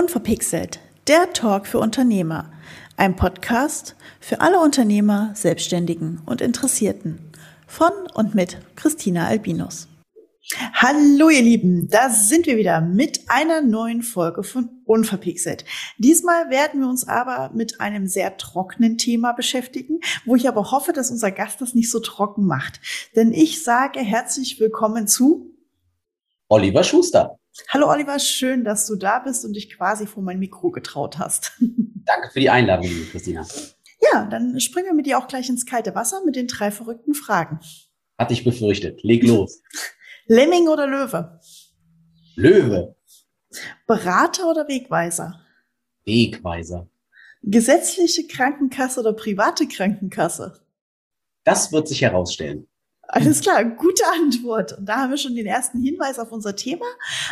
Unverpixelt, der Talk für Unternehmer. Ein Podcast für alle Unternehmer, Selbstständigen und Interessierten. Von und mit Christina Albinus. Hallo ihr Lieben, da sind wir wieder mit einer neuen Folge von Unverpixelt. Diesmal werden wir uns aber mit einem sehr trockenen Thema beschäftigen, wo ich aber hoffe, dass unser Gast das nicht so trocken macht. Denn ich sage herzlich willkommen zu Oliver Schuster. Hallo Oliver, schön, dass du da bist und dich quasi vor mein Mikro getraut hast. Danke für die Einladung, liebe Christina. Ja, dann springen wir mit dir auch gleich ins kalte Wasser mit den drei verrückten Fragen. Hatte ich befürchtet. Leg los. Lemming oder Löwe? Löwe. Berater oder Wegweiser? Wegweiser. Gesetzliche Krankenkasse oder private Krankenkasse? Das wird sich herausstellen. Alles klar, gute Antwort. Und da haben wir schon den ersten Hinweis auf unser Thema,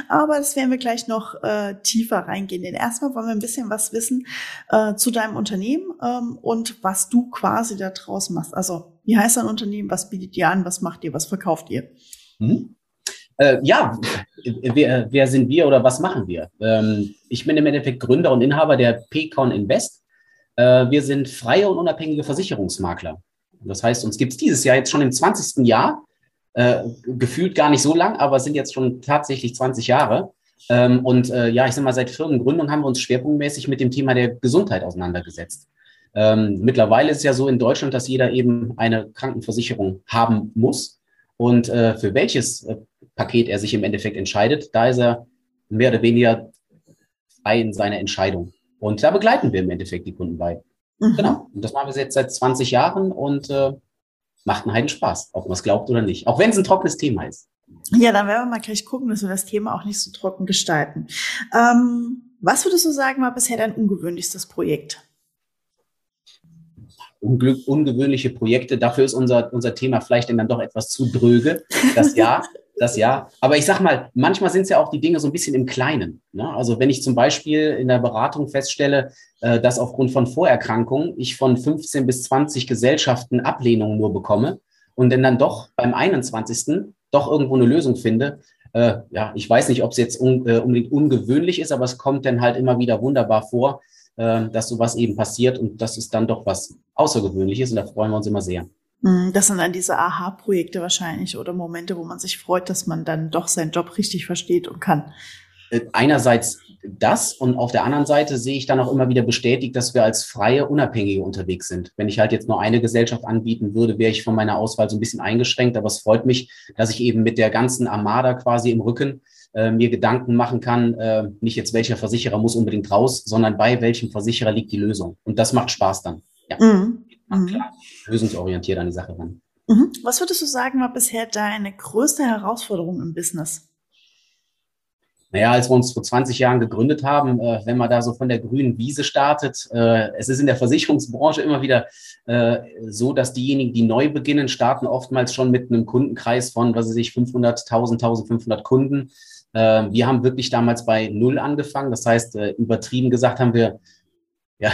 aber das werden wir gleich noch äh, tiefer reingehen. Denn erstmal wollen wir ein bisschen was wissen äh, zu deinem Unternehmen ähm, und was du quasi da draus machst. Also, wie heißt dein Unternehmen? Was bietet ihr an? Was macht ihr? Was verkauft ihr? Hm? Äh, ja, wer, wer sind wir oder was machen wir? Ähm, ich bin im Endeffekt Gründer und Inhaber der Pecon Invest. Äh, wir sind freie und unabhängige Versicherungsmakler. Das heißt, uns gibt es dieses Jahr jetzt schon im 20. Jahr, äh, gefühlt gar nicht so lang, aber sind jetzt schon tatsächlich 20 Jahre. Ähm, und äh, ja, ich sag mal, seit Firmengründung haben wir uns schwerpunktmäßig mit dem Thema der Gesundheit auseinandergesetzt. Ähm, mittlerweile ist es ja so in Deutschland, dass jeder eben eine Krankenversicherung haben muss. Und äh, für welches äh, Paket er sich im Endeffekt entscheidet, da ist er mehr oder weniger frei in seiner Entscheidung. Und da begleiten wir im Endeffekt die Kunden bei. Mhm. Genau. Und das machen wir jetzt seit 20 Jahren und äh, macht einen heiden Spaß, ob man es glaubt oder nicht. Auch wenn es ein trockenes Thema ist. Ja, dann werden wir mal gleich gucken, dass wir das Thema auch nicht so trocken gestalten. Ähm, was würdest du sagen, war bisher dein ungewöhnlichstes Projekt? Unglück, ungewöhnliche Projekte, dafür ist unser, unser Thema vielleicht dann doch etwas zu dröge. Das ja. Das ja. Aber ich sag mal, manchmal sind es ja auch die Dinge so ein bisschen im Kleinen. Ne? Also wenn ich zum Beispiel in der Beratung feststelle, äh, dass aufgrund von Vorerkrankungen ich von 15 bis 20 Gesellschaften Ablehnungen nur bekomme und dann dann doch beim 21. doch irgendwo eine Lösung finde. Äh, ja, ich weiß nicht, ob es jetzt un, äh, unbedingt ungewöhnlich ist, aber es kommt dann halt immer wieder wunderbar vor, äh, dass sowas eben passiert und das ist dann doch was Außergewöhnliches und da freuen wir uns immer sehr. Hm, das sind dann diese Aha-Projekte wahrscheinlich oder Momente, wo man sich freut, dass man dann doch seinen Job richtig versteht und kann. Äh, einerseits das und auf der anderen Seite sehe ich dann auch immer wieder bestätigt, dass wir als freie Unabhängige unterwegs sind. Wenn ich halt jetzt nur eine Gesellschaft anbieten würde, wäre ich von meiner Auswahl so ein bisschen eingeschränkt. Aber es freut mich, dass ich eben mit der ganzen Armada quasi im Rücken äh, mir Gedanken machen kann, äh, nicht jetzt welcher Versicherer muss unbedingt raus, sondern bei welchem Versicherer liegt die Lösung. Und das macht Spaß dann. Ja. Mhm. Mhm. Klar, lösungsorientiert an die Sache ran. Mhm. Was würdest du sagen, war bisher deine größte Herausforderung im Business? Naja, als wir uns vor 20 Jahren gegründet haben, äh, wenn man da so von der grünen Wiese startet, äh, es ist in der Versicherungsbranche immer wieder äh, so, dass diejenigen, die neu beginnen, starten oftmals schon mit einem Kundenkreis von, was weiß ich, 500, 1000, 1500 Kunden. Äh, wir haben wirklich damals bei Null angefangen. Das heißt, äh, übertrieben gesagt haben wir, ja,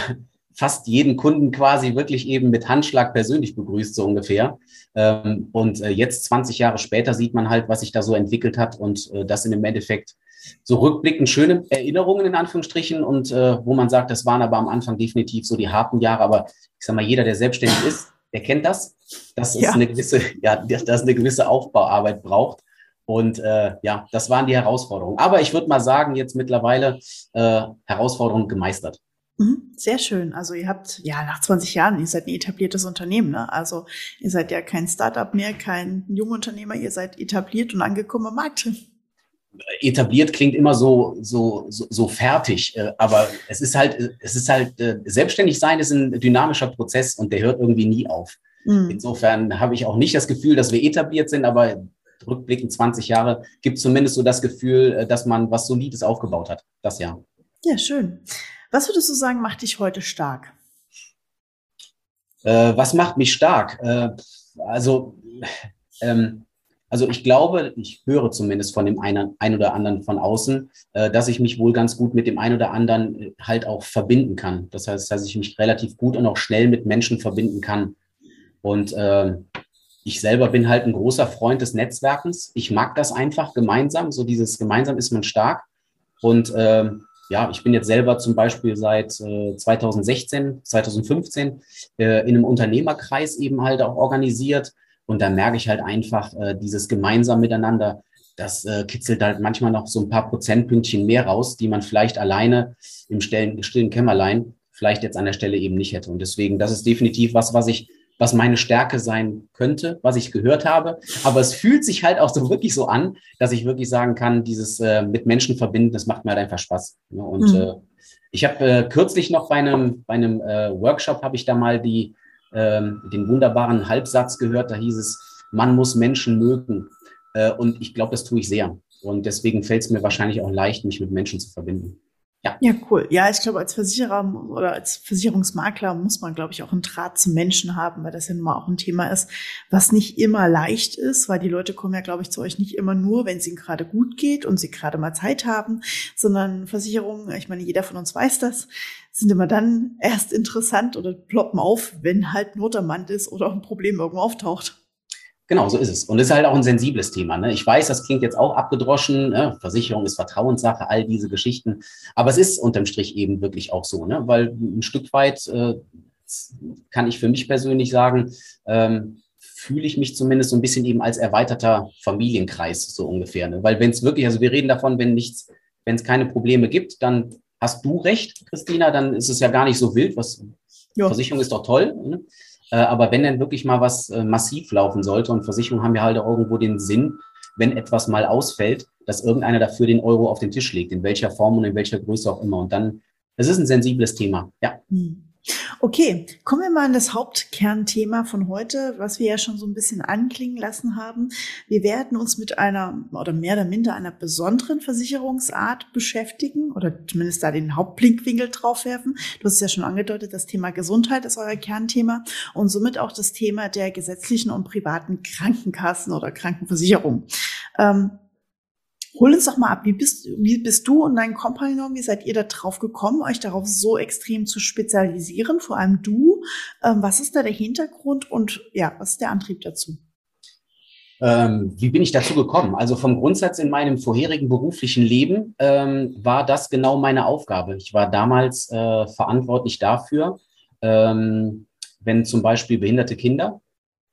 fast jeden Kunden quasi wirklich eben mit Handschlag persönlich begrüßt, so ungefähr. Ähm, und äh, jetzt, 20 Jahre später, sieht man halt, was sich da so entwickelt hat und äh, das sind im Endeffekt so rückblickend schöne Erinnerungen in Anführungsstrichen und äh, wo man sagt, das waren aber am Anfang definitiv so die harten Jahre. Aber ich sag mal, jeder, der selbstständig ist, der kennt das, dass ja. es eine gewisse, ja, dass eine gewisse Aufbauarbeit braucht. Und äh, ja, das waren die Herausforderungen. Aber ich würde mal sagen, jetzt mittlerweile äh, Herausforderungen gemeistert. Mhm, sehr schön. Also ihr habt, ja, nach 20 Jahren, ihr seid ein etabliertes Unternehmen, ne? Also ihr seid ja kein Startup mehr, kein Jungunternehmer, ihr seid etabliert und angekommen am Markt. Etabliert klingt immer so, so, so, so fertig, äh, aber es ist halt, es ist halt, äh, selbstständig sein ist ein dynamischer Prozess und der hört irgendwie nie auf. Mhm. Insofern habe ich auch nicht das Gefühl, dass wir etabliert sind, aber rückblickend 20 Jahre gibt zumindest so das Gefühl, äh, dass man was Solides aufgebaut hat. Das Jahr. Ja, schön. Was würdest du sagen, macht dich heute stark? Äh, was macht mich stark? Äh, also, ähm, also ich glaube, ich höre zumindest von dem einen, ein oder anderen von außen, äh, dass ich mich wohl ganz gut mit dem einen oder anderen äh, halt auch verbinden kann. Das heißt, dass ich mich relativ gut und auch schnell mit Menschen verbinden kann. Und äh, ich selber bin halt ein großer Freund des Netzwerkens. Ich mag das einfach gemeinsam. So dieses gemeinsam ist man stark. Und äh, ja, ich bin jetzt selber zum Beispiel seit äh, 2016, 2015 äh, in einem Unternehmerkreis eben halt auch organisiert. Und da merke ich halt einfach äh, dieses gemeinsam miteinander, das äh, kitzelt halt manchmal noch so ein paar Prozentpünktchen mehr raus, die man vielleicht alleine im stillen, stillen Kämmerlein vielleicht jetzt an der Stelle eben nicht hätte. Und deswegen, das ist definitiv was, was ich, was meine Stärke sein könnte, was ich gehört habe. Aber es fühlt sich halt auch so wirklich so an, dass ich wirklich sagen kann, dieses äh, mit Menschen verbinden, das macht mir halt einfach Spaß. Ne? und mhm. äh, ich habe äh, kürzlich noch bei einem, bei einem äh, Workshop habe ich da mal die, ähm, den wunderbaren Halbsatz gehört, da hieß es, man muss Menschen mögen. Äh, und ich glaube, das tue ich sehr. Und deswegen fällt es mir wahrscheinlich auch leicht, mich mit Menschen zu verbinden. Ja. ja, cool. Ja, ich glaube, als Versicherer oder als Versicherungsmakler muss man, glaube ich, auch einen Draht zum Menschen haben, weil das ja nun mal auch ein Thema ist, was nicht immer leicht ist, weil die Leute kommen ja, glaube ich, zu euch nicht immer nur, wenn es ihnen gerade gut geht und sie gerade mal Zeit haben, sondern Versicherungen, ich meine, jeder von uns weiß das, sind immer dann erst interessant oder ploppen auf, wenn halt Not am Mann ist oder ein Problem irgendwo auftaucht. Genau, so ist es. Und es ist halt auch ein sensibles Thema. Ne? Ich weiß, das klingt jetzt auch abgedroschen. Ne? Versicherung ist Vertrauenssache, all diese Geschichten. Aber es ist unterm Strich eben wirklich auch so, ne? weil ein Stück weit äh, kann ich für mich persönlich sagen, ähm, fühle ich mich zumindest so ein bisschen eben als erweiterter Familienkreis so ungefähr. Ne? Weil wenn es wirklich, also wir reden davon, wenn nichts, wenn es keine Probleme gibt, dann hast du recht, Christina, dann ist es ja gar nicht so wild. Was ja. Versicherung ist doch toll. Ne? Äh, aber wenn dann wirklich mal was äh, massiv laufen sollte und Versicherungen haben ja halt auch irgendwo den Sinn, wenn etwas mal ausfällt, dass irgendeiner dafür den Euro auf den Tisch legt, in welcher Form und in welcher Größe auch immer. Und dann, es ist ein sensibles Thema, ja. Hm. Okay, kommen wir mal an das Hauptkernthema von heute, was wir ja schon so ein bisschen anklingen lassen haben. Wir werden uns mit einer oder mehr oder minder einer besonderen Versicherungsart beschäftigen oder zumindest da den Hauptblinkwinkel draufwerfen. Du hast es ja schon angedeutet, das Thema Gesundheit ist euer Kernthema und somit auch das Thema der gesetzlichen und privaten Krankenkassen oder Krankenversicherung. Ähm, Hol uns doch mal ab, wie bist, wie bist du und dein Kompagnon, wie seid ihr da drauf gekommen, euch darauf so extrem zu spezialisieren, vor allem du? Ähm, was ist da der Hintergrund und ja, was ist der Antrieb dazu? Ähm, wie bin ich dazu gekommen? Also vom Grundsatz in meinem vorherigen beruflichen Leben ähm, war das genau meine Aufgabe. Ich war damals äh, verantwortlich dafür, ähm, wenn zum Beispiel behinderte Kinder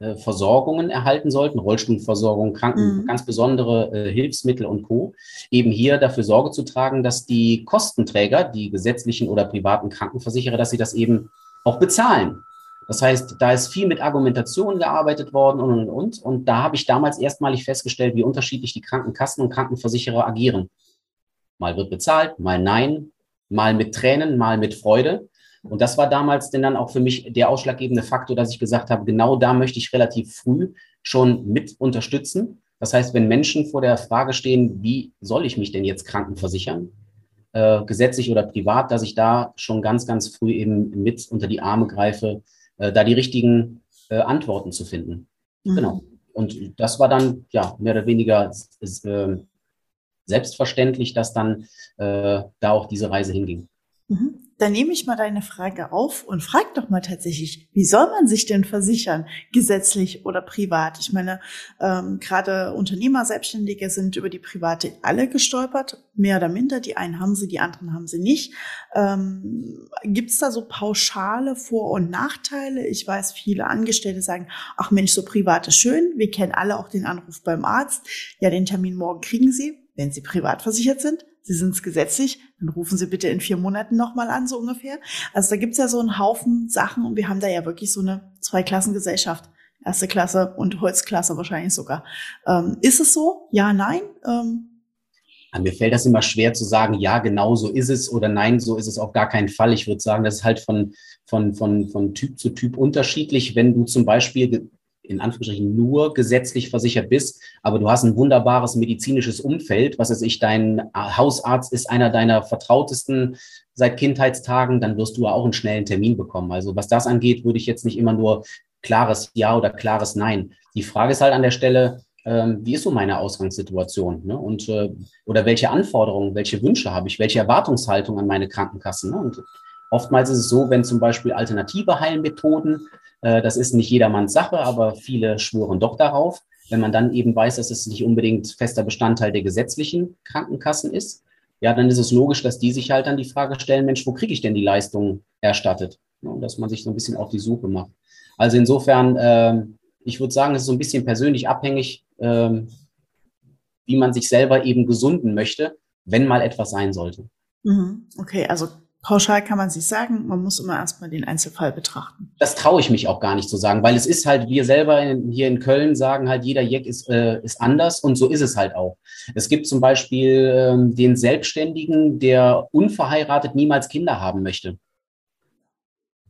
äh, Versorgungen erhalten sollten, Rollstuhlversorgung, Kranken, mhm. ganz besondere äh, Hilfsmittel und Co. Eben hier dafür Sorge zu tragen, dass die Kostenträger, die gesetzlichen oder privaten Krankenversicherer, dass sie das eben auch bezahlen. Das heißt, da ist viel mit Argumentation gearbeitet worden und, und, und. Und da habe ich damals erstmalig festgestellt, wie unterschiedlich die Krankenkassen und Krankenversicherer agieren. Mal wird bezahlt, mal nein, mal mit Tränen, mal mit Freude. Und das war damals denn dann auch für mich der ausschlaggebende Faktor, dass ich gesagt habe, genau da möchte ich relativ früh schon mit unterstützen. Das heißt, wenn Menschen vor der Frage stehen, wie soll ich mich denn jetzt krankenversichern, äh, gesetzlich oder privat, dass ich da schon ganz, ganz früh eben mit unter die Arme greife, äh, da die richtigen äh, Antworten zu finden. Mhm. Genau. Und das war dann ja mehr oder weniger äh, selbstverständlich, dass dann äh, da auch diese Reise hinging. Dann nehme ich mal deine Frage auf und frag doch mal tatsächlich, wie soll man sich denn versichern, gesetzlich oder privat? Ich meine, ähm, gerade Unternehmer, Selbstständige sind über die private alle gestolpert, mehr oder minder. Die einen haben sie, die anderen haben sie nicht. Ähm, Gibt es da so pauschale Vor- und Nachteile? Ich weiß, viele Angestellte sagen, ach Mensch, so privat ist schön. Wir kennen alle auch den Anruf beim Arzt. Ja, den Termin morgen kriegen Sie, wenn Sie privat versichert sind. Sie sind es gesetzlich, dann rufen Sie bitte in vier Monaten nochmal an, so ungefähr. Also da gibt's ja so einen Haufen Sachen und wir haben da ja wirklich so eine Zweiklassengesellschaft. Erste Klasse und Holzklasse wahrscheinlich sogar. Ähm, ist es so? Ja, nein? Ähm, mir fällt das immer schwer zu sagen, ja, genau so ist es oder nein, so ist es auf gar keinen Fall. Ich würde sagen, das ist halt von, von, von, von Typ zu Typ unterschiedlich. Wenn du zum Beispiel in Anführungsstrichen nur gesetzlich versichert bist, aber du hast ein wunderbares medizinisches Umfeld, was weiß ich, dein Hausarzt ist einer deiner vertrautesten seit Kindheitstagen, dann wirst du auch einen schnellen Termin bekommen. Also was das angeht, würde ich jetzt nicht immer nur klares Ja oder klares Nein. Die Frage ist halt an der Stelle, ähm, wie ist so meine Ausgangssituation? Ne? Und, äh, oder welche Anforderungen, welche Wünsche habe ich, welche Erwartungshaltung an meine Krankenkassen? Ne? Und oftmals ist es so, wenn zum Beispiel alternative Heilmethoden das ist nicht jedermanns Sache, aber viele schwören doch darauf. Wenn man dann eben weiß, dass es nicht unbedingt fester Bestandteil der gesetzlichen Krankenkassen ist, ja, dann ist es logisch, dass die sich halt dann die Frage stellen, Mensch, wo kriege ich denn die Leistung erstattet? Ja, dass man sich so ein bisschen auf die Suche macht. Also insofern, äh, ich würde sagen, es ist so ein bisschen persönlich abhängig, äh, wie man sich selber eben gesunden möchte, wenn mal etwas sein sollte. Mhm. Okay, also pauschal kann man sich sagen, man muss immer erstmal den Einzelfall betrachten. Das traue ich mich auch gar nicht zu sagen, weil es ist halt, wir selber in, hier in Köln sagen halt, jeder Jack ist, äh, ist anders und so ist es halt auch. Es gibt zum Beispiel äh, den Selbstständigen, der unverheiratet niemals Kinder haben möchte.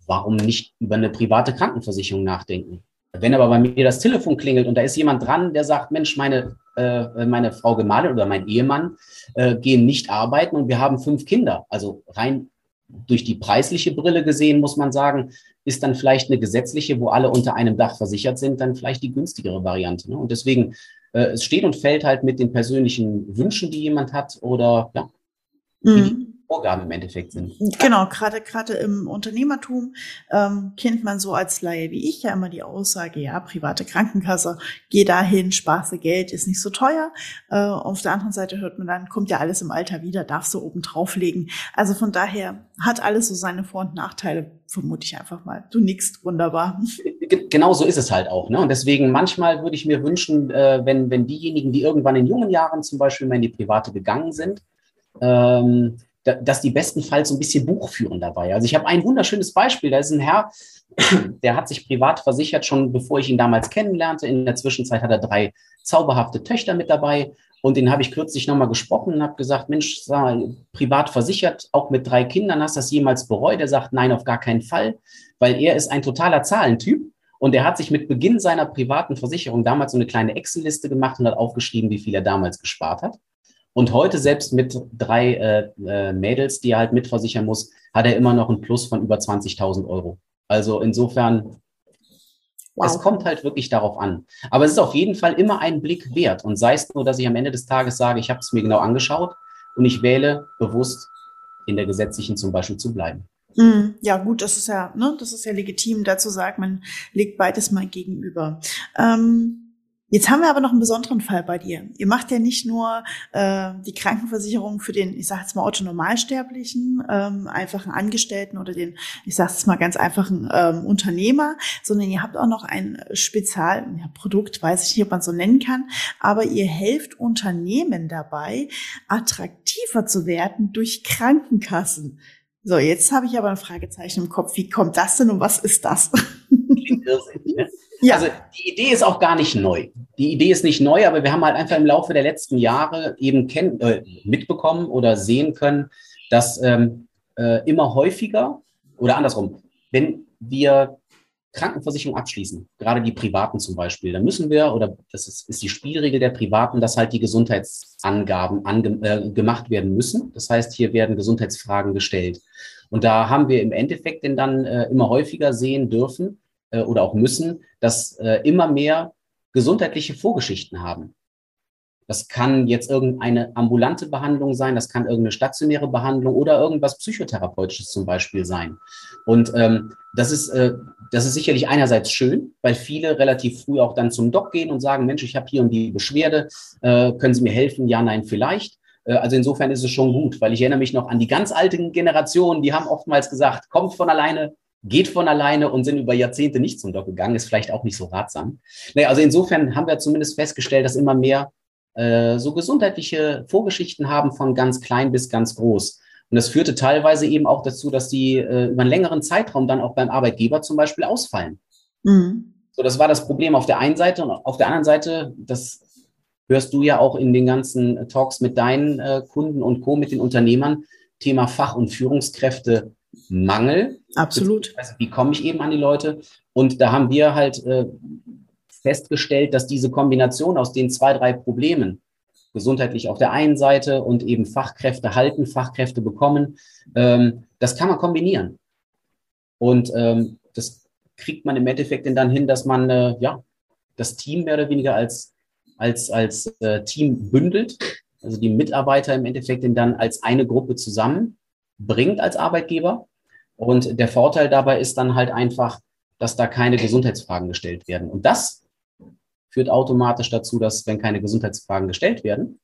Warum nicht über eine private Krankenversicherung nachdenken? Wenn aber bei mir das Telefon klingelt und da ist jemand dran, der sagt, Mensch, meine, äh, meine Frau Gemahlin oder mein Ehemann äh, gehen nicht arbeiten und wir haben fünf Kinder. Also rein durch die preisliche Brille gesehen, muss man sagen, ist dann vielleicht eine gesetzliche, wo alle unter einem Dach versichert sind, dann vielleicht die günstigere Variante. Ne? Und deswegen, äh, es steht und fällt halt mit den persönlichen Wünschen, die jemand hat oder ja, mhm. Vorgaben im Endeffekt sind. Genau, gerade gerade im Unternehmertum ähm, kennt man so als Laie wie ich ja immer die Aussage, ja, private Krankenkasse, geh dahin, sparse Geld, ist nicht so teuer. Äh, auf der anderen Seite hört man dann, kommt ja alles im Alter wieder, darfst du oben drauflegen. Also von daher hat alles so seine Vor- und Nachteile, vermute ich einfach mal. Du nickst wunderbar. Genau so ist es halt auch. Ne? Und deswegen manchmal würde ich mir wünschen, äh, wenn, wenn diejenigen, die irgendwann in jungen Jahren zum Beispiel mal in die private gegangen sind, ähm, dass die bestenfalls so ein bisschen Buch führen dabei. Also ich habe ein wunderschönes Beispiel. Da ist ein Herr, der hat sich privat versichert, schon bevor ich ihn damals kennenlernte. In der Zwischenzeit hat er drei zauberhafte Töchter mit dabei. Und den habe ich kürzlich nochmal gesprochen und habe gesagt, Mensch, privat versichert, auch mit drei Kindern, hast du das jemals bereut? Er sagt, nein, auf gar keinen Fall, weil er ist ein totaler Zahlentyp. Und er hat sich mit Beginn seiner privaten Versicherung damals so eine kleine Excel-Liste gemacht und hat aufgeschrieben, wie viel er damals gespart hat. Und heute selbst mit drei äh, äh, Mädels, die er halt mitversichern muss, hat er immer noch einen Plus von über 20.000 Euro. Also insofern, wow. es kommt halt wirklich darauf an. Aber es ist auf jeden Fall immer ein Blick wert. Und sei es nur, dass ich am Ende des Tages sage, ich habe es mir genau angeschaut und ich wähle bewusst in der gesetzlichen zum Beispiel zu bleiben. Hm, ja, gut, das ist ja, ne, das ist ja legitim, dazu sagt man legt beides mal gegenüber. Ähm Jetzt haben wir aber noch einen besonderen Fall bei dir. Ihr macht ja nicht nur äh, die Krankenversicherung für den, ich sage jetzt mal Autonormalsterblichen, ähm, einfachen Angestellten oder den, ich sage jetzt mal ganz einfachen ähm, Unternehmer, sondern ihr habt auch noch ein Spezialprodukt, ja, weiß ich nicht, ob man so nennen kann, aber ihr helft Unternehmen dabei, attraktiver zu werden durch Krankenkassen. So, jetzt habe ich aber ein Fragezeichen im Kopf. Wie kommt das denn und was ist das? Klingt irrsinnig, ne? Ja. Also die Idee ist auch gar nicht neu. Die Idee ist nicht neu, aber wir haben halt einfach im Laufe der letzten Jahre eben kenn äh, mitbekommen oder sehen können, dass ähm, äh, immer häufiger oder andersrum, wenn wir Krankenversicherung abschließen, gerade die privaten zum Beispiel, dann müssen wir, oder das ist, ist die Spielregel der Privaten, dass halt die Gesundheitsangaben ange, äh, gemacht werden müssen. Das heißt, hier werden Gesundheitsfragen gestellt. Und da haben wir im Endeffekt denn dann äh, immer häufiger sehen dürfen, äh, oder auch müssen, dass äh, immer mehr gesundheitliche Vorgeschichten haben. Das kann jetzt irgendeine ambulante Behandlung sein, das kann irgendeine stationäre Behandlung oder irgendwas Psychotherapeutisches zum Beispiel sein. Und ähm, das, ist, äh, das ist sicherlich einerseits schön, weil viele relativ früh auch dann zum Doc gehen und sagen, Mensch, ich habe hier und die Beschwerde, äh, können Sie mir helfen? Ja, nein, vielleicht. Äh, also insofern ist es schon gut, weil ich erinnere mich noch an die ganz alten Generationen, die haben oftmals gesagt, kommt von alleine, geht von alleine und sind über Jahrzehnte nicht zum Doc gegangen, ist vielleicht auch nicht so ratsam. Naja, also insofern haben wir zumindest festgestellt, dass immer mehr äh, so gesundheitliche Vorgeschichten haben von ganz klein bis ganz groß. Und das führte teilweise eben auch dazu, dass die äh, über einen längeren Zeitraum dann auch beim Arbeitgeber zum Beispiel ausfallen. Mhm. So, das war das Problem auf der einen Seite und auf der anderen Seite, das hörst du ja auch in den ganzen Talks mit deinen äh, Kunden und Co., mit den Unternehmern, Thema Fach- und Führungskräfte Mangel. Absolut. Also wie komme ich eben an die Leute? Und da haben wir halt äh, festgestellt, dass diese Kombination aus den zwei, drei Problemen, gesundheitlich auf der einen Seite und eben Fachkräfte halten, Fachkräfte bekommen, ähm, das kann man kombinieren. Und ähm, das kriegt man im Endeffekt dann hin, dass man äh, ja das Team mehr oder weniger als, als, als äh, Team bündelt, also die Mitarbeiter im Endeffekt dann als eine Gruppe zusammen bringt als Arbeitgeber. Und der Vorteil dabei ist dann halt einfach, dass da keine Gesundheitsfragen gestellt werden. Und das führt automatisch dazu, dass wenn keine Gesundheitsfragen gestellt werden,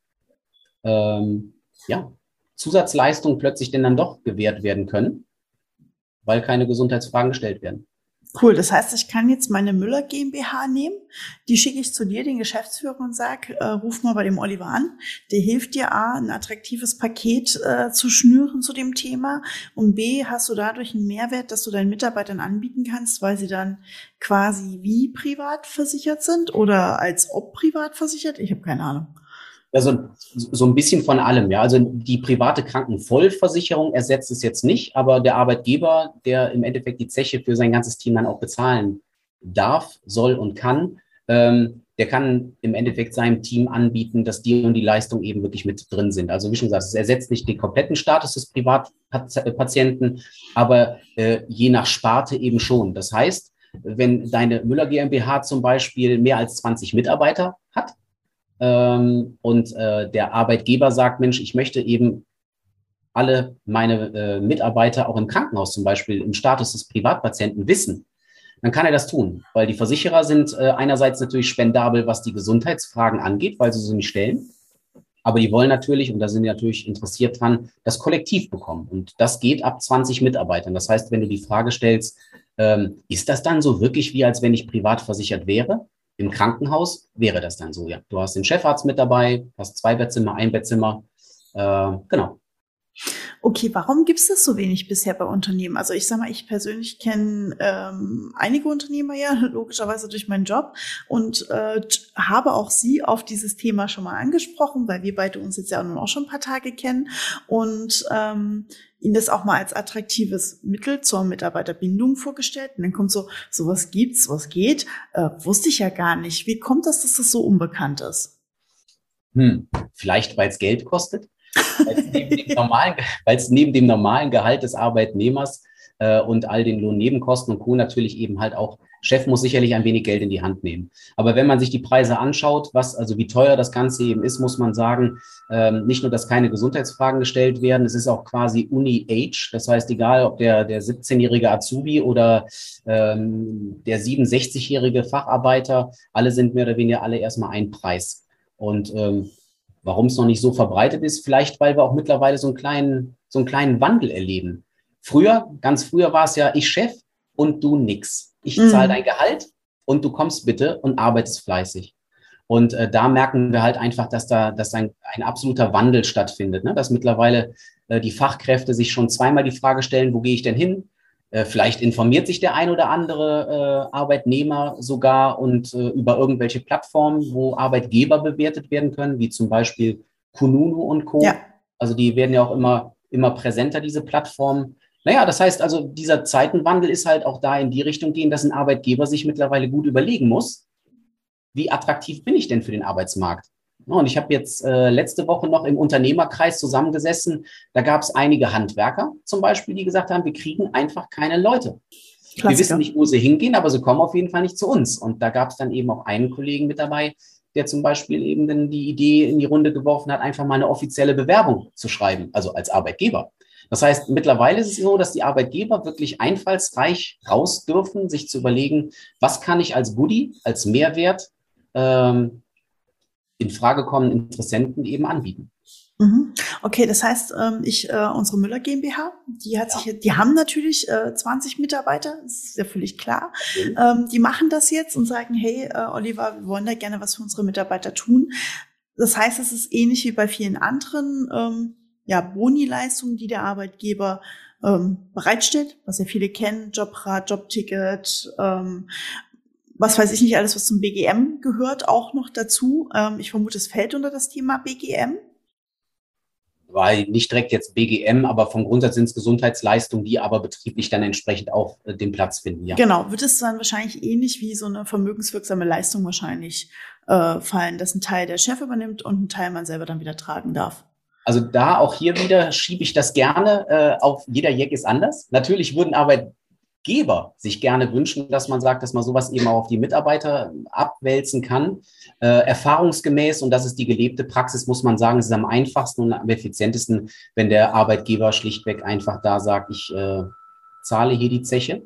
ähm, ja, Zusatzleistungen plötzlich denn dann doch gewährt werden können, weil keine Gesundheitsfragen gestellt werden. Cool, das heißt, ich kann jetzt meine Müller GmbH nehmen, die schicke ich zu dir, den Geschäftsführer, und sag, äh, ruf mal bei dem Oliver an. Der hilft dir A, ein attraktives Paket äh, zu schnüren zu dem Thema und B, hast du dadurch einen Mehrwert, dass du deinen Mitarbeitern anbieten kannst, weil sie dann quasi wie privat versichert sind oder als ob privat versichert? Ich habe keine Ahnung. Also so ein bisschen von allem, ja. Also die private Krankenvollversicherung ersetzt es jetzt nicht, aber der Arbeitgeber, der im Endeffekt die Zeche für sein ganzes Team dann auch bezahlen darf, soll und kann, ähm, der kann im Endeffekt seinem Team anbieten, dass die und die Leistungen eben wirklich mit drin sind. Also wie schon gesagt, es ersetzt nicht den kompletten Status des Privatpatienten, aber äh, je nach Sparte eben schon. Das heißt, wenn deine Müller GmbH zum Beispiel mehr als 20 Mitarbeiter hat, ähm, und äh, der Arbeitgeber sagt, Mensch, ich möchte eben alle meine äh, Mitarbeiter auch im Krankenhaus zum Beispiel im Status des Privatpatienten wissen, dann kann er das tun, weil die Versicherer sind äh, einerseits natürlich spendabel, was die Gesundheitsfragen angeht, weil sie sie nicht stellen. Aber die wollen natürlich, und da sind die natürlich interessiert dran, das Kollektiv bekommen. Und das geht ab 20 Mitarbeitern. Das heißt, wenn du die Frage stellst, ähm, ist das dann so wirklich wie, als wenn ich privat versichert wäre? Im Krankenhaus wäre das dann so, ja. Du hast den Chefarzt mit dabei, hast zwei Bettzimmer, ein Bettzimmer. Äh, genau. Okay, warum gibt es das so wenig bisher bei Unternehmen? Also ich sage mal, ich persönlich kenne ähm, einige Unternehmer ja, logischerweise durch meinen Job und äh, habe auch sie auf dieses Thema schon mal angesprochen, weil wir beide uns jetzt ja nun auch schon ein paar Tage kennen und ähm, ihnen das auch mal als attraktives Mittel zur Mitarbeiterbindung vorgestellt. Und dann kommt so, sowas gibt's, sowas geht. Äh, wusste ich ja gar nicht. Wie kommt das, dass das so unbekannt ist? Hm, vielleicht, weil es Geld kostet, weil es neben, dem normalen Gehalt des Arbeitnehmers äh, und all den Lohnnebenkosten und Co. natürlich eben halt auch Chef muss sicherlich ein wenig Geld in die Hand nehmen. Aber wenn man sich die Preise anschaut, was also wie teuer das Ganze eben ist, muss man sagen, ähm, nicht nur, dass keine Gesundheitsfragen gestellt werden, es ist auch quasi Uni-Age. Das heißt, egal ob der, der 17-jährige Azubi oder ähm, der 67-jährige Facharbeiter, alle sind mehr oder weniger alle erstmal ein Preis. Und ähm, warum es noch nicht so verbreitet ist, vielleicht weil wir auch mittlerweile so einen kleinen, so einen kleinen Wandel erleben. Früher, ganz früher war es ja ich Chef und du nix ich mhm. zahle dein Gehalt und du kommst bitte und arbeitest fleißig. Und äh, da merken wir halt einfach, dass da dass ein, ein absoluter Wandel stattfindet, ne? dass mittlerweile äh, die Fachkräfte sich schon zweimal die Frage stellen, wo gehe ich denn hin? Äh, vielleicht informiert sich der ein oder andere äh, Arbeitnehmer sogar und äh, über irgendwelche Plattformen, wo Arbeitgeber bewertet werden können, wie zum Beispiel Kununu und Co. Ja. Also die werden ja auch immer, immer präsenter, diese Plattformen. Naja, das heißt also, dieser Zeitenwandel ist halt auch da in die Richtung gehen, dass ein Arbeitgeber sich mittlerweile gut überlegen muss, wie attraktiv bin ich denn für den Arbeitsmarkt? Und ich habe jetzt äh, letzte Woche noch im Unternehmerkreis zusammengesessen. Da gab es einige Handwerker zum Beispiel, die gesagt haben, wir kriegen einfach keine Leute. Klassiker. Wir wissen nicht, wo sie hingehen, aber sie kommen auf jeden Fall nicht zu uns. Und da gab es dann eben auch einen Kollegen mit dabei, der zum Beispiel eben dann die Idee in die Runde geworfen hat, einfach mal eine offizielle Bewerbung zu schreiben, also als Arbeitgeber. Das heißt, mittlerweile ist es so, dass die Arbeitgeber wirklich einfallsreich raus dürfen, sich zu überlegen, was kann ich als Goodie, als Mehrwert ähm, in Frage kommenden Interessenten eben anbieten. Mhm. Okay, das heißt, ähm, ich, äh, unsere Müller GmbH, die hat ja. sich, die haben natürlich äh, 20 Mitarbeiter, das ist ja völlig klar. Mhm. Ähm, die machen das jetzt und sagen, hey, äh, Oliver, wir wollen da gerne was für unsere Mitarbeiter tun. Das heißt, es ist ähnlich wie bei vielen anderen ähm, ja, Boni-Leistungen, die der Arbeitgeber ähm, bereitstellt, was ja viele kennen, Jobrat, Jobticket, ähm, was weiß ich nicht alles, was zum BGM gehört, auch noch dazu. Ähm, ich vermute, es fällt unter das Thema BGM. Weil nicht direkt jetzt BGM, aber vom Grundsatz sind es Gesundheitsleistungen, die aber betrieblich dann entsprechend auch äh, den Platz finden. Ja. Genau, wird es dann wahrscheinlich ähnlich wie so eine vermögenswirksame Leistung wahrscheinlich äh, fallen, dass ein Teil der Chef übernimmt und ein Teil man selber dann wieder tragen darf. Also da auch hier wieder schiebe ich das gerne äh, auf jeder Jack ist anders. Natürlich würden Arbeitgeber sich gerne wünschen, dass man sagt, dass man sowas eben auch auf die Mitarbeiter abwälzen kann. Äh, erfahrungsgemäß, und das ist die gelebte Praxis, muss man sagen, ist es am einfachsten und am effizientesten, wenn der Arbeitgeber schlichtweg einfach da sagt, ich äh, zahle hier die Zeche.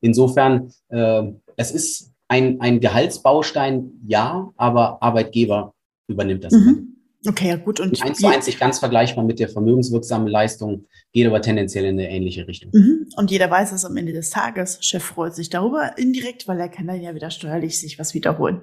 Insofern, äh, es ist ein, ein Gehaltsbaustein, ja, aber Arbeitgeber übernimmt das. Mhm. Okay, ja gut. Und eins zu eins nicht ganz vergleichbar mit der vermögenswirksamen Leistung, geht aber tendenziell in eine ähnliche Richtung. Mhm. Und jeder weiß es am Ende des Tages. Chef freut sich darüber indirekt, weil er kann dann ja wieder steuerlich sich was wiederholen.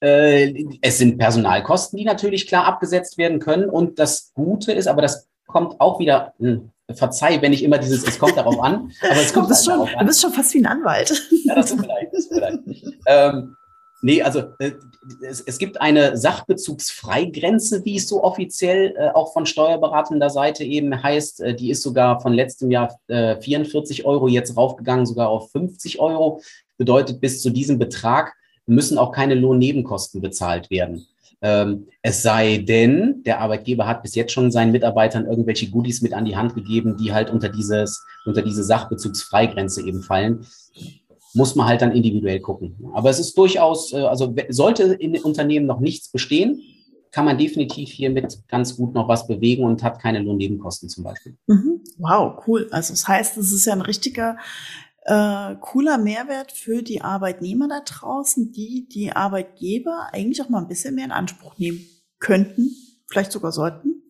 Äh, es sind Personalkosten, die natürlich klar abgesetzt werden können. Und das Gute ist, aber das kommt auch wieder, hm, verzeih, wenn ich immer dieses, es kommt darauf an, aber es kommt du bist, halt schon, du bist schon fast wie ein Anwalt. Ja, das tut mir leid. Das tut mir leid. Ähm, Nee, also äh, es, es, gibt eine Sachbezugsfreigrenze, wie es so offiziell äh, auch von steuerberatender Seite eben heißt. Äh, die ist sogar von letztem Jahr äh, 44 Euro jetzt raufgegangen, sogar auf 50 Euro. Bedeutet, bis zu diesem Betrag müssen auch keine Lohnnebenkosten bezahlt werden. Ähm, es sei denn, der Arbeitgeber hat bis jetzt schon seinen Mitarbeitern irgendwelche Goodies mit an die Hand gegeben, die halt unter dieses, unter diese Sachbezugsfreigrenze eben fallen muss man halt dann individuell gucken. Aber es ist durchaus, äh, also sollte in Unternehmen noch nichts bestehen, kann man definitiv hiermit ganz gut noch was bewegen und hat keine Lohnnebenkosten zum Beispiel. Mhm. Wow, cool. Also das heißt, es ist ja ein richtiger äh, cooler Mehrwert für die Arbeitnehmer da draußen, die die Arbeitgeber eigentlich auch mal ein bisschen mehr in Anspruch nehmen könnten, vielleicht sogar sollten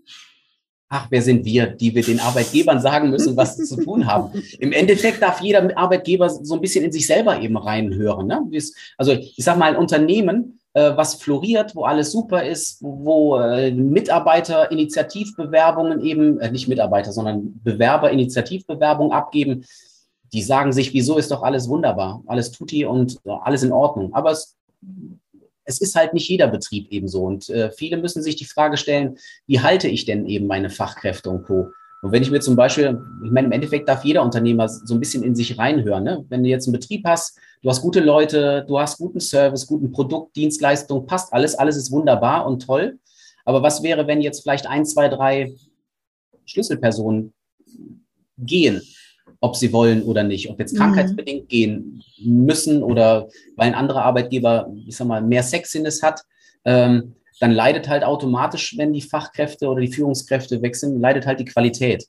ach, wer sind wir, die wir den Arbeitgebern sagen müssen, was sie zu tun haben. Im Endeffekt darf jeder Arbeitgeber so ein bisschen in sich selber eben reinhören. Ne? Also ich sage mal, ein Unternehmen, äh, was floriert, wo alles super ist, wo äh, Mitarbeiter Initiativbewerbungen eben, äh, nicht Mitarbeiter, sondern Bewerber Initiativbewerbungen abgeben, die sagen sich, wieso ist doch alles wunderbar, alles tutti und alles in Ordnung. Aber es es ist halt nicht jeder Betrieb ebenso. Und äh, viele müssen sich die Frage stellen, wie halte ich denn eben meine Fachkräfte und Co. Und wenn ich mir zum Beispiel, ich meine, im Endeffekt darf jeder Unternehmer so ein bisschen in sich reinhören. Ne? Wenn du jetzt einen Betrieb hast, du hast gute Leute, du hast guten Service, guten Produkt, Dienstleistung, passt alles, alles ist wunderbar und toll. Aber was wäre, wenn jetzt vielleicht ein, zwei, drei Schlüsselpersonen gehen? Ob sie wollen oder nicht, ob jetzt krankheitsbedingt mhm. gehen müssen oder weil ein anderer Arbeitgeber, ich sag mal, mehr Sexiness hat, ähm, dann leidet halt automatisch, wenn die Fachkräfte oder die Führungskräfte weg sind, leidet halt die Qualität.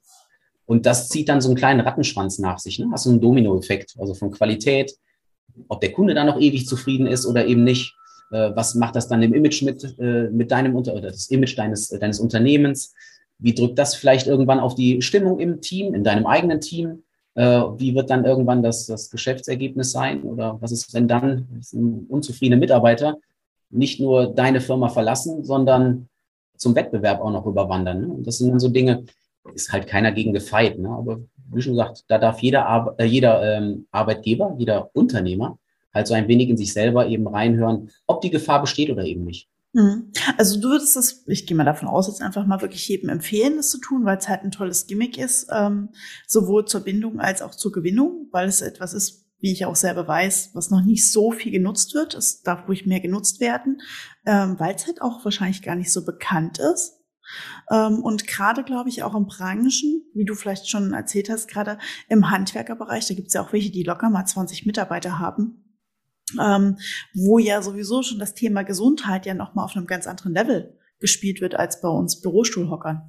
Und das zieht dann so einen kleinen Rattenschwanz nach sich. Ne? Hast du einen Dominoeffekt, also von Qualität, ob der Kunde dann noch ewig zufrieden ist oder eben nicht. Äh, was macht das dann im Image mit, äh, mit deinem Unter oder das Image deines, deines Unternehmens? Wie drückt das vielleicht irgendwann auf die Stimmung im Team, in deinem eigenen Team? Äh, wie wird dann irgendwann das, das Geschäftsergebnis sein? Oder was ist, wenn dann unzufriedene Mitarbeiter nicht nur deine Firma verlassen, sondern zum Wettbewerb auch noch überwandern? Ne? Das sind dann so Dinge, ist halt keiner gegen gefeit. Ne? Aber wie schon gesagt, da darf jeder, Ar äh, jeder ähm, Arbeitgeber, jeder Unternehmer halt so ein wenig in sich selber eben reinhören, ob die Gefahr besteht oder eben nicht. Mhm. Also du würdest es, ich gehe mal davon aus, jetzt einfach mal wirklich jedem empfehlen, das zu tun, weil es halt ein tolles Gimmick ist, ähm, sowohl zur Bindung als auch zur Gewinnung, weil es etwas ist, wie ich auch selber weiß, was noch nicht so viel genutzt wird. Es darf ruhig mehr genutzt werden, ähm, weil es halt auch wahrscheinlich gar nicht so bekannt ist. Ähm, und gerade, glaube ich, auch in Branchen, wie du vielleicht schon erzählt hast, gerade im Handwerkerbereich, da gibt es ja auch welche, die locker mal 20 Mitarbeiter haben ähm, wo ja sowieso schon das Thema Gesundheit ja nochmal auf einem ganz anderen Level gespielt wird als bei uns Bürostuhlhockern.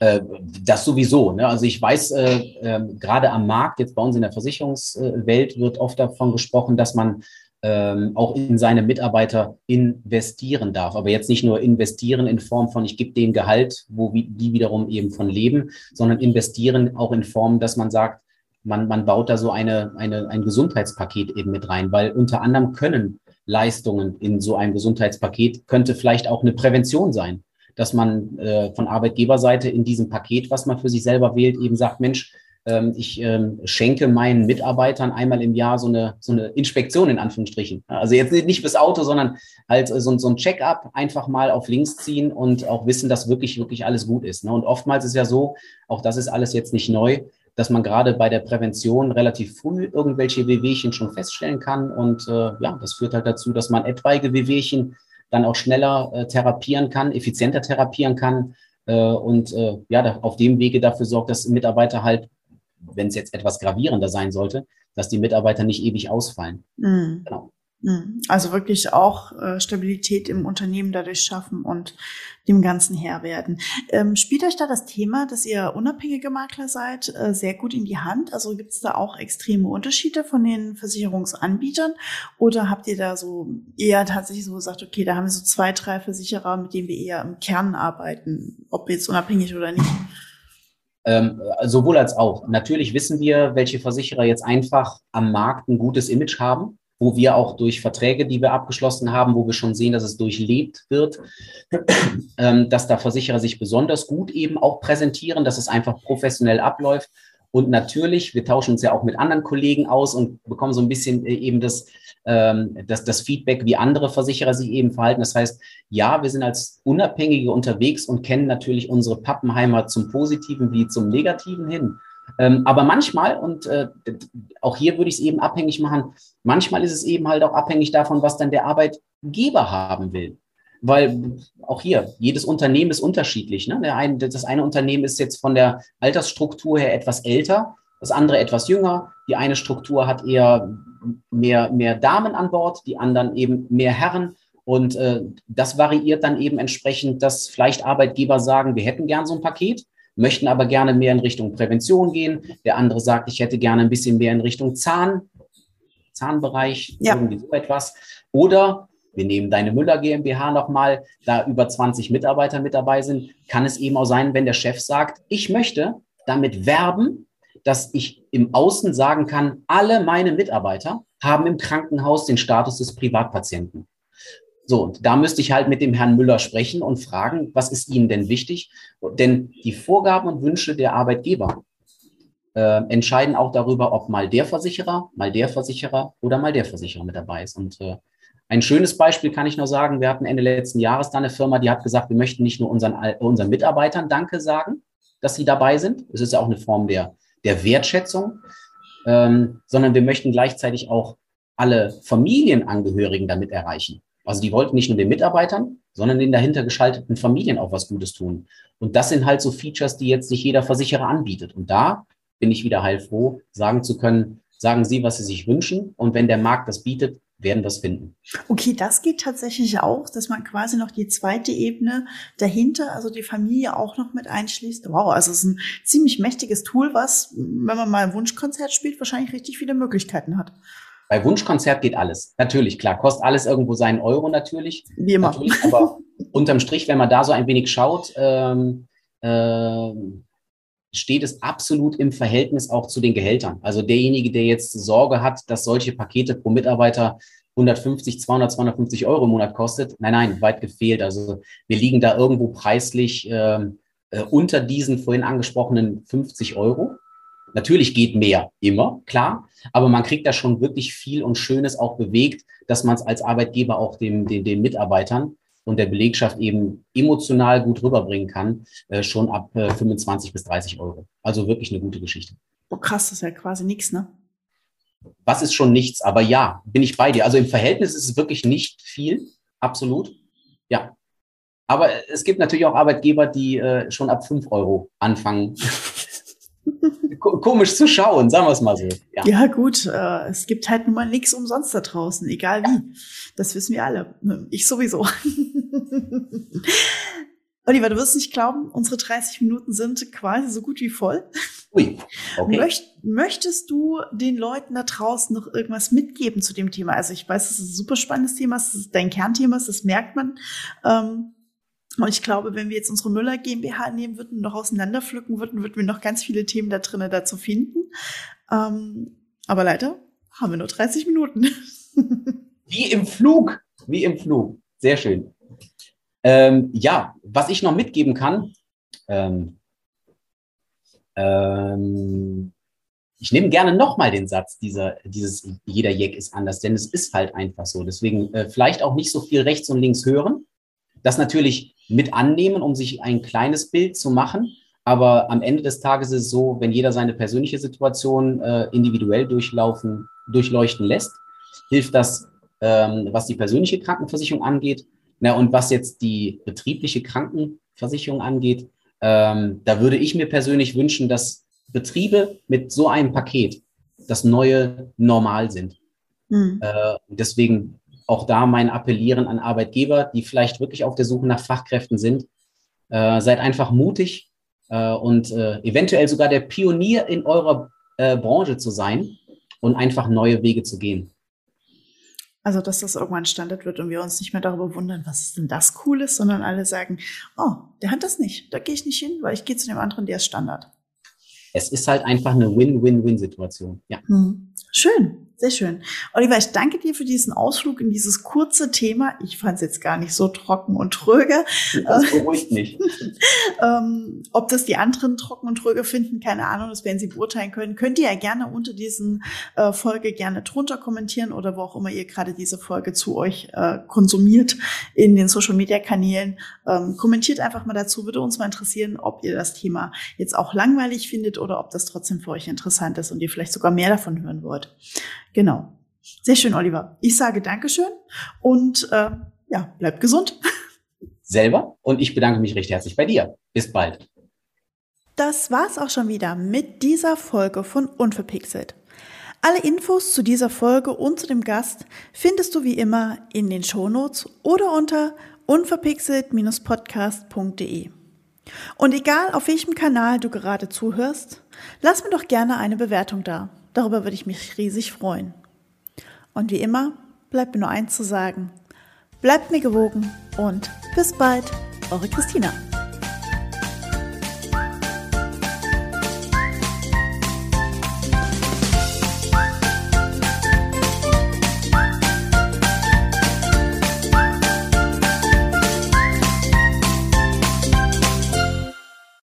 Äh, das sowieso. Ne? Also ich weiß, äh, äh, gerade am Markt, jetzt bei uns in der Versicherungswelt, wird oft davon gesprochen, dass man ähm, auch in seine Mitarbeiter investieren darf. Aber jetzt nicht nur investieren in Form von, ich gebe denen Gehalt, wo die wiederum eben von leben, sondern investieren auch in Form, dass man sagt, man, man baut da so eine, eine, ein Gesundheitspaket eben mit rein, weil unter anderem können Leistungen in so einem Gesundheitspaket, könnte vielleicht auch eine Prävention sein, dass man äh, von Arbeitgeberseite in diesem Paket, was man für sich selber wählt, eben sagt, Mensch, ähm, ich ähm, schenke meinen Mitarbeitern einmal im Jahr so eine, so eine Inspektion in Anführungsstrichen. Also jetzt nicht fürs Auto, sondern halt so, so ein Check-up einfach mal auf links ziehen und auch wissen, dass wirklich, wirklich alles gut ist. Ne? Und oftmals ist ja so, auch das ist alles jetzt nicht neu, dass man gerade bei der Prävention relativ früh irgendwelche Wehwehchen schon feststellen kann. Und äh, ja, das führt halt dazu, dass man etwaige Wehwehchen dann auch schneller äh, therapieren kann, effizienter therapieren kann äh, und äh, ja, auf dem Wege dafür sorgt, dass Mitarbeiter halt, wenn es jetzt etwas gravierender sein sollte, dass die Mitarbeiter nicht ewig ausfallen. Mhm. Genau. Hm. Also wirklich auch äh, Stabilität im Unternehmen dadurch schaffen und dem Ganzen Herr werden. Ähm, spielt euch da das Thema, dass ihr unabhängige Makler seid, äh, sehr gut in die Hand? Also gibt es da auch extreme Unterschiede von den Versicherungsanbietern? Oder habt ihr da so eher tatsächlich so gesagt, okay, da haben wir so zwei, drei Versicherer, mit denen wir eher im Kern arbeiten, ob jetzt unabhängig oder nicht? Ähm, sowohl als auch. Natürlich wissen wir, welche Versicherer jetzt einfach am Markt ein gutes Image haben wo wir auch durch Verträge, die wir abgeschlossen haben, wo wir schon sehen, dass es durchlebt wird, ähm, dass da Versicherer sich besonders gut eben auch präsentieren, dass es einfach professionell abläuft. Und natürlich, wir tauschen uns ja auch mit anderen Kollegen aus und bekommen so ein bisschen äh, eben das, ähm, das, das Feedback, wie andere Versicherer sich eben verhalten. Das heißt, ja, wir sind als Unabhängige unterwegs und kennen natürlich unsere Pappenheimer zum Positiven wie zum Negativen hin. Ähm, aber manchmal, und äh, auch hier würde ich es eben abhängig machen, manchmal ist es eben halt auch abhängig davon, was dann der Arbeitgeber haben will. Weil auch hier, jedes Unternehmen ist unterschiedlich. Ne? Der eine, das eine Unternehmen ist jetzt von der Altersstruktur her etwas älter, das andere etwas jünger. Die eine Struktur hat eher mehr, mehr Damen an Bord, die anderen eben mehr Herren. Und äh, das variiert dann eben entsprechend, dass vielleicht Arbeitgeber sagen, wir hätten gern so ein Paket möchten aber gerne mehr in Richtung Prävention gehen. Der andere sagt, ich hätte gerne ein bisschen mehr in Richtung Zahn, Zahnbereich, ja. irgendwie so etwas. Oder wir nehmen deine Müller GmbH nochmal, da über 20 Mitarbeiter mit dabei sind, kann es eben auch sein, wenn der Chef sagt, ich möchte damit werben, dass ich im Außen sagen kann, alle meine Mitarbeiter haben im Krankenhaus den Status des Privatpatienten. So, und da müsste ich halt mit dem Herrn Müller sprechen und fragen, was ist Ihnen denn wichtig? Denn die Vorgaben und Wünsche der Arbeitgeber äh, entscheiden auch darüber, ob mal der Versicherer, mal der Versicherer oder mal der Versicherer mit dabei ist. Und äh, ein schönes Beispiel kann ich nur sagen, wir hatten Ende letzten Jahres da eine Firma, die hat gesagt, wir möchten nicht nur unseren, unseren Mitarbeitern Danke sagen, dass sie dabei sind. Es ist ja auch eine Form der, der Wertschätzung, ähm, sondern wir möchten gleichzeitig auch alle Familienangehörigen damit erreichen. Also die wollten nicht nur den Mitarbeitern, sondern den dahinter geschalteten Familien auch was Gutes tun. Und das sind halt so Features, die jetzt nicht jeder Versicherer anbietet. Und da bin ich wieder heilfroh, sagen zu können, sagen Sie, was Sie sich wünschen. Und wenn der Markt das bietet, werden es finden. Okay, das geht tatsächlich auch, dass man quasi noch die zweite Ebene dahinter, also die Familie auch noch mit einschließt. Wow, also es ist ein ziemlich mächtiges Tool, was, wenn man mal ein Wunschkonzert spielt, wahrscheinlich richtig viele Möglichkeiten hat. Bei Wunschkonzert geht alles. Natürlich, klar, kostet alles irgendwo seinen Euro natürlich. Wie immer. Natürlich, aber unterm Strich, wenn man da so ein wenig schaut, ähm, äh, steht es absolut im Verhältnis auch zu den Gehältern. Also derjenige, der jetzt Sorge hat, dass solche Pakete pro Mitarbeiter 150, 200, 250 Euro im Monat kostet, nein, nein, weit gefehlt. Also wir liegen da irgendwo preislich ähm, äh, unter diesen vorhin angesprochenen 50 Euro. Natürlich geht mehr, immer, klar, aber man kriegt da schon wirklich viel und Schönes auch bewegt, dass man es als Arbeitgeber auch dem, den, den Mitarbeitern und der Belegschaft eben emotional gut rüberbringen kann, äh, schon ab äh, 25 bis 30 Euro. Also wirklich eine gute Geschichte. Oh, krass, das ist ja quasi nichts, ne? Was ist schon nichts? Aber ja, bin ich bei dir. Also im Verhältnis ist es wirklich nicht viel, absolut. Ja. Aber es gibt natürlich auch Arbeitgeber, die äh, schon ab 5 Euro anfangen komisch zu schauen, sagen wir es mal so. Ja, ja gut, äh, es gibt halt nun mal nichts umsonst da draußen, egal wie. Das wissen wir alle. Ich sowieso. Oliver, du wirst nicht glauben, unsere 30 Minuten sind quasi so gut wie voll. Ui, okay. Möcht, möchtest du den Leuten da draußen noch irgendwas mitgeben zu dem Thema? Also ich weiß, es ist ein super spannendes Thema, es ist dein Kernthema, das merkt man. Ähm, und ich glaube, wenn wir jetzt unsere Müller GmbH nehmen würden und noch auseinanderpflücken würden, würden wir noch ganz viele Themen da drinnen dazu finden. Ähm, aber leider haben wir nur 30 Minuten. Wie im Flug, wie im Flug. Sehr schön. Ähm, ja, was ich noch mitgeben kann, ähm, ähm, ich nehme gerne nochmal den Satz, dieser, dieses jeder Jack ist anders, denn es ist halt einfach so. Deswegen äh, vielleicht auch nicht so viel rechts und links hören, das natürlich mit annehmen, um sich ein kleines Bild zu machen. Aber am Ende des Tages ist es so, wenn jeder seine persönliche Situation äh, individuell durchlaufen, durchleuchten lässt, hilft das, ähm, was die persönliche Krankenversicherung angeht. Na, und was jetzt die betriebliche Krankenversicherung angeht, ähm, da würde ich mir persönlich wünschen, dass Betriebe mit so einem Paket das neue Normal sind. Mhm. Äh, deswegen auch da mein Appellieren an Arbeitgeber, die vielleicht wirklich auf der Suche nach Fachkräften sind. Äh, seid einfach mutig äh, und äh, eventuell sogar der Pionier in eurer äh, Branche zu sein und einfach neue Wege zu gehen. Also, dass das irgendwann Standard wird und wir uns nicht mehr darüber wundern, was ist denn das Cooles, sondern alle sagen, oh, der hat das nicht, da gehe ich nicht hin, weil ich gehe zu dem anderen, der ist Standard. Es ist halt einfach eine Win-Win-Win-Situation. Ja. Hm. Schön. Sehr schön. Oliver, ich danke dir für diesen Ausflug in dieses kurze Thema. Ich fand es jetzt gar nicht so trocken und tröge. Das beruhigt mich. ähm, ob das die anderen trocken und tröge finden, keine Ahnung, das werden sie beurteilen können. Könnt ihr ja gerne unter diesen äh, Folge gerne drunter kommentieren oder wo auch immer ihr gerade diese Folge zu euch äh, konsumiert in den Social Media Kanälen. Ähm, kommentiert einfach mal dazu. Würde uns mal interessieren, ob ihr das Thema jetzt auch langweilig findet oder ob das trotzdem für euch interessant ist und ihr vielleicht sogar mehr davon hören wollt. Genau. Sehr schön, Oliver. Ich sage Dankeschön und äh, ja, bleib gesund. Selber und ich bedanke mich recht herzlich bei dir. Bis bald. Das war's auch schon wieder mit dieser Folge von Unverpixelt. Alle Infos zu dieser Folge und zu dem Gast findest du wie immer in den Shownotes oder unter unverpixelt-podcast.de. Und egal auf welchem Kanal du gerade zuhörst, lass mir doch gerne eine Bewertung da. Darüber würde ich mich riesig freuen. Und wie immer bleibt mir nur eins zu sagen. Bleibt mir gewogen und bis bald, eure Christina.